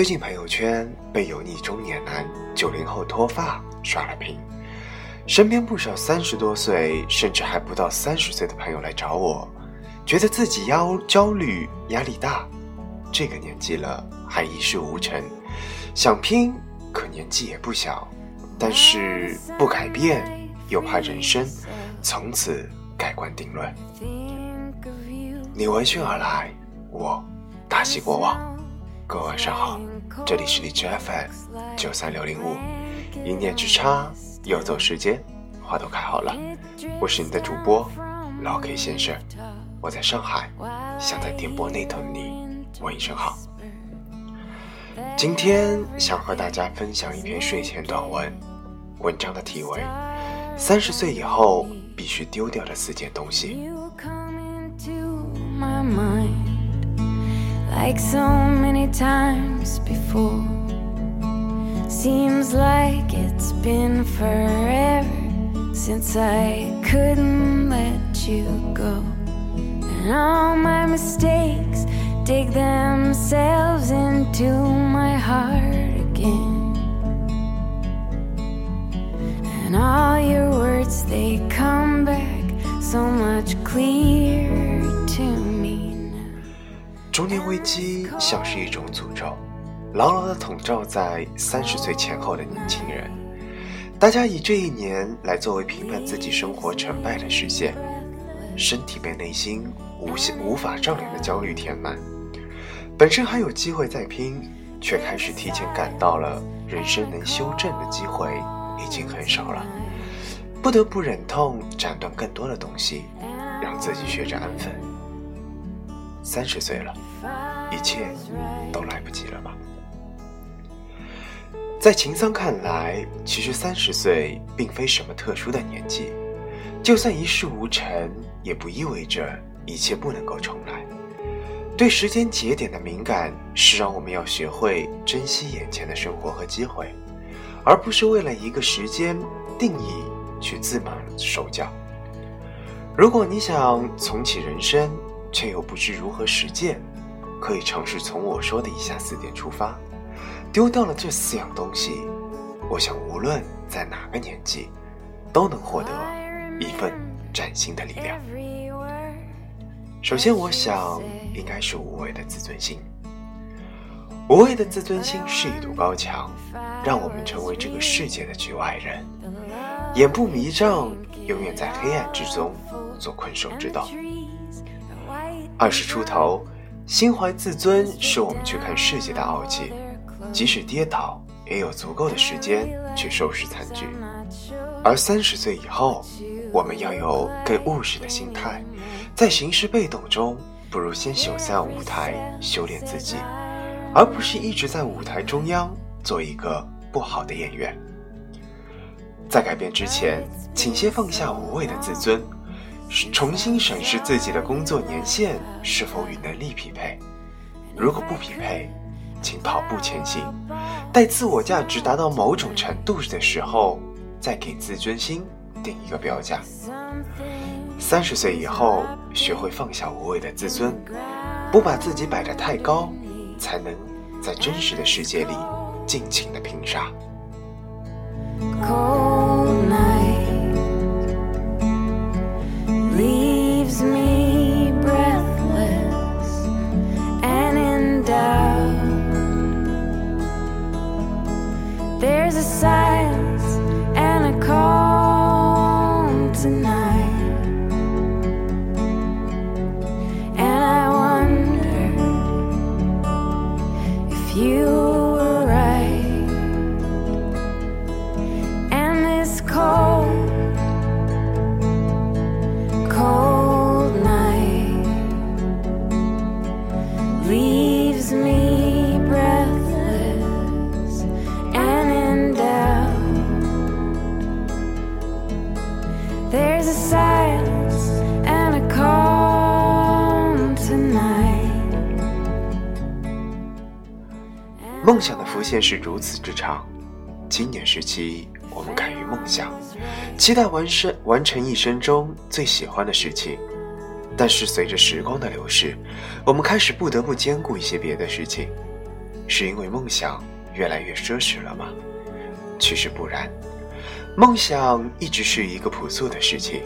最近朋友圈被油腻中年男九零后脱发刷了屏，身边不少三十多岁甚至还不到三十岁的朋友来找我，觉得自己焦焦虑压力大，这个年纪了还一事无成，想拼可年纪也不小，但是不改变又怕人生从此盖棺定论。你闻讯而来，我大喜过望。各位晚上好，这里是荔枝 FM 九三六零五，一念之差，游走时间，花都开好了。我是你的主播老 K 先生，我在上海，想在电波那头的你问一声好。今天想和大家分享一篇睡前短文，文章的题为《三十岁以后必须丢掉的四件东西》。Like so many times before. Seems like it's been forever since I couldn't let you go. And all my mistakes dig themselves into my heart again. And all your words, they come back so much clearer to me. 中年危机像是一种诅咒，牢牢地笼罩在三十岁前后的年轻人。大家以这一年来作为评判自己生活成败的时限，身体被内心无限无法丈量的焦虑填满，本身还有机会再拼，却开始提前感到了人生能修正的机会已经很少了，不得不忍痛斩断更多的东西，让自己学着安分。三十岁了，一切都来不及了吗？在秦桑看来，其实三十岁并非什么特殊的年纪，就算一事无成，也不意味着一切不能够重来。对时间节点的敏感，是让我们要学会珍惜眼前的生活和机会，而不是为了一个时间定义去自满手脚。如果你想重启人生，却又不知如何实践，可以尝试从我说的以下四点出发，丢掉了这四样东西，我想无论在哪个年纪，都能获得一份崭新的力量。首先，我想应该是无畏的自尊心。无畏的自尊心是一堵高墙，让我们成为这个世界的局外人，眼不迷障，永远在黑暗之中做困兽之斗。二十出头，心怀自尊是我们去看世界的傲气，即使跌倒，也有足够的时间去收拾残局。而三十岁以后，我们要有更务实的心态，在行事被动中，不如先走下舞台，修炼自己，而不是一直在舞台中央做一个不好的演员。在改变之前，请先放下无谓的自尊。重新审视自己的工作年限是否与能力匹配，如果不匹配，请跑步前行，待自我价值达到某种程度的时候，再给自尊心定一个标价。三十岁以后，学会放下无谓的自尊，不把自己摆得太高，才能在真实的世界里尽情的拼杀。There's a sign 梦想的浮现是如此之长，青年时期我们敢于梦想，期待完生完成一生中最喜欢的事情，但是随着时光的流逝，我们开始不得不兼顾一些别的事情，是因为梦想越来越奢侈了吗？其实不然，梦想一直是一个朴素的事情，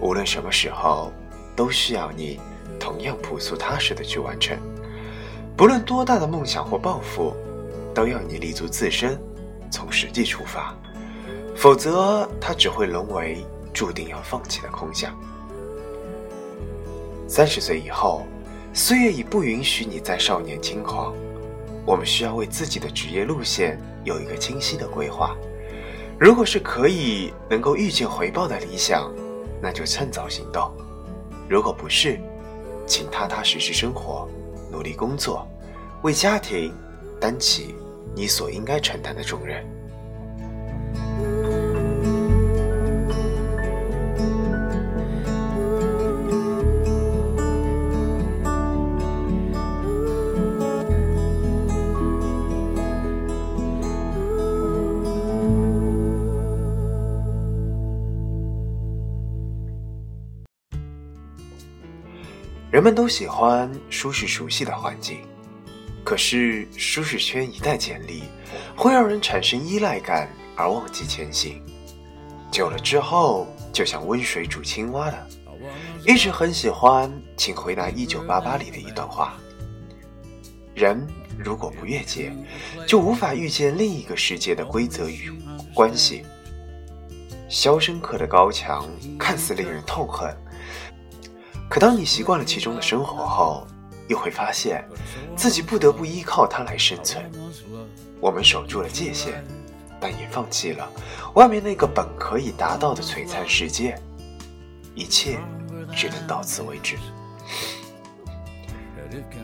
无论什么时候，都需要你同样朴素踏实的去完成。不论多大的梦想或抱负，都要你立足自身，从实际出发，否则它只会沦为注定要放弃的空想。三十岁以后，岁月已不允许你再少年轻狂。我们需要为自己的职业路线有一个清晰的规划。如果是可以能够预见回报的理想，那就趁早行动；如果不是，请踏踏实实生活，努力工作，为家庭担起你所应该承担的重任。们都喜欢舒适熟悉的环境，可是舒适圈一旦建立，会让人产生依赖感而忘记前行。久了之后，就像温水煮青蛙了。一直很喜欢，请回答一九八八里的一段话：人如果不越界，就无法预见另一个世界的规则与关系。肖申克的高墙看似令人痛恨。可当你习惯了其中的生活后，又会发现自己不得不依靠它来生存。我们守住了界限，但也放弃了外面那个本可以达到的璀璨世界。一切只能到此为止。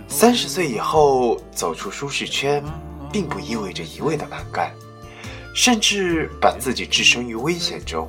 三十岁以后走出舒适圈，并不意味着一味的蛮干，甚至把自己置身于危险中。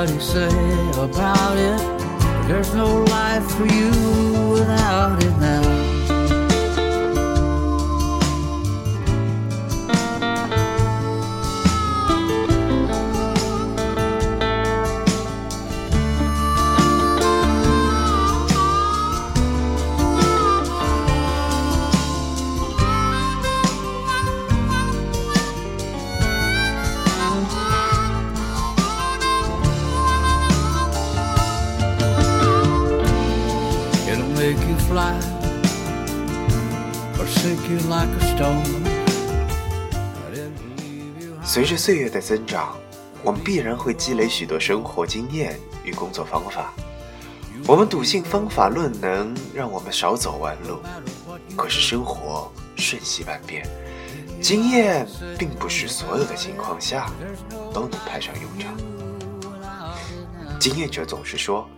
anybody say about it. There's no life for you without it now. 随着岁月的增长，我们必然会积累许多生活经验与工作方法。我们笃信方法论能让我们少走弯路，可是生活瞬息万变，经验并不是所有的情况下都能派上用场。经验者总是说：“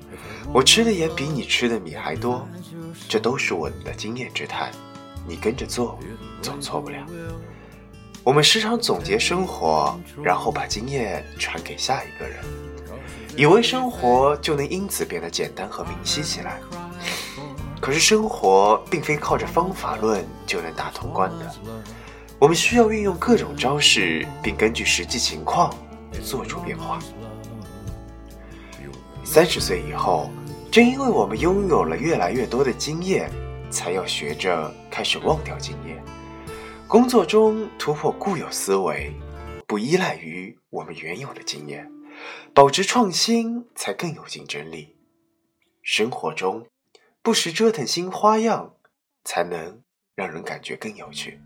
我吃的盐比你吃的米还多。”这都是我们的经验之谈，你跟着做，总错不了。我们时常总结生活，然后把经验传给下一个人，以为生活就能因此变得简单和明晰起来。可是生活并非靠着方法论就能打通关的，我们需要运用各种招式，并根据实际情况做出变化。三十岁以后。正因为我们拥有了越来越多的经验，才要学着开始忘掉经验。工作中突破固有思维，不依赖于我们原有的经验，保持创新才更有竞争力。生活中不时折腾新花样，才能让人感觉更有趣。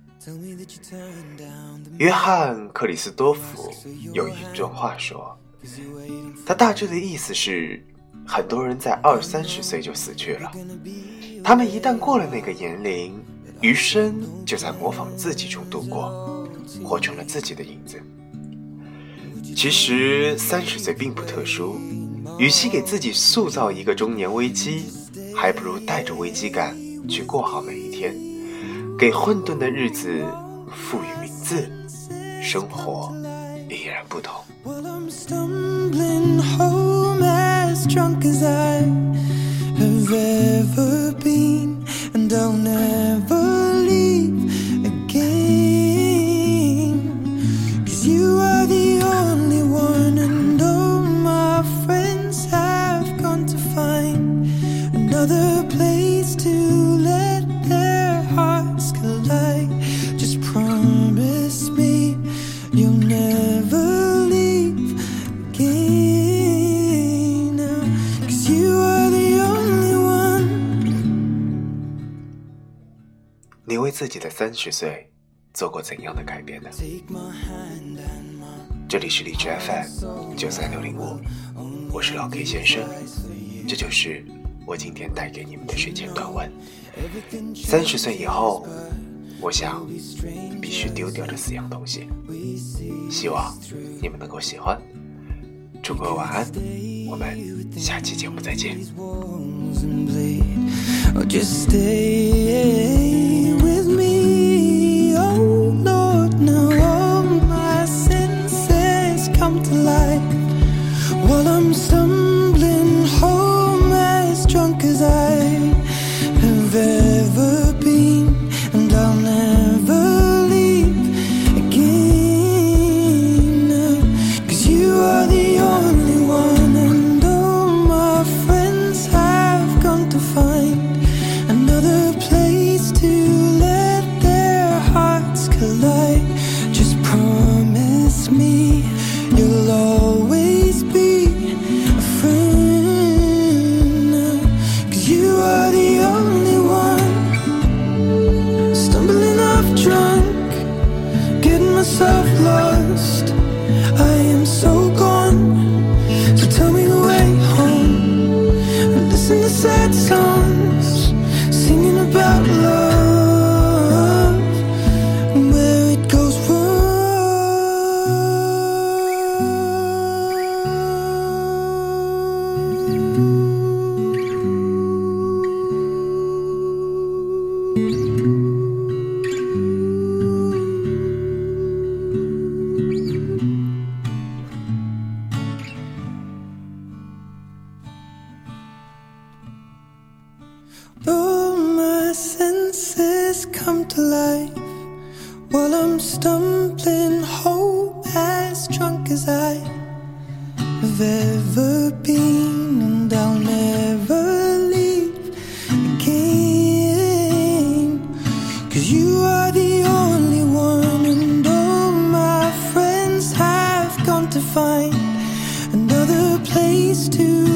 约翰·克里斯多夫有一段话说，他大致的意思是。很多人在二三十岁就死去了，他们一旦过了那个年龄，余生就在模仿自己中度过，活成了自己的影子。其实三十岁并不特殊，与其给自己塑造一个中年危机，还不如带着危机感去过好每一天，给混沌的日子赋予名字，生活依然不同。三十岁做过怎样的改变呢？这里是荔枝 FM 九三六零五，我是老 K 先生，这就是我今天带给你们的睡前短文。三十岁以后，我想必须丢掉这四样东西，希望你们能够喜欢。祝各位晚安，我们下期节目再见。come to life. while I'm some. Come to life while I'm stumbling home as drunk as I have ever been, and I'll never leave again. Cause you are the only one, and all my friends have gone to find another place to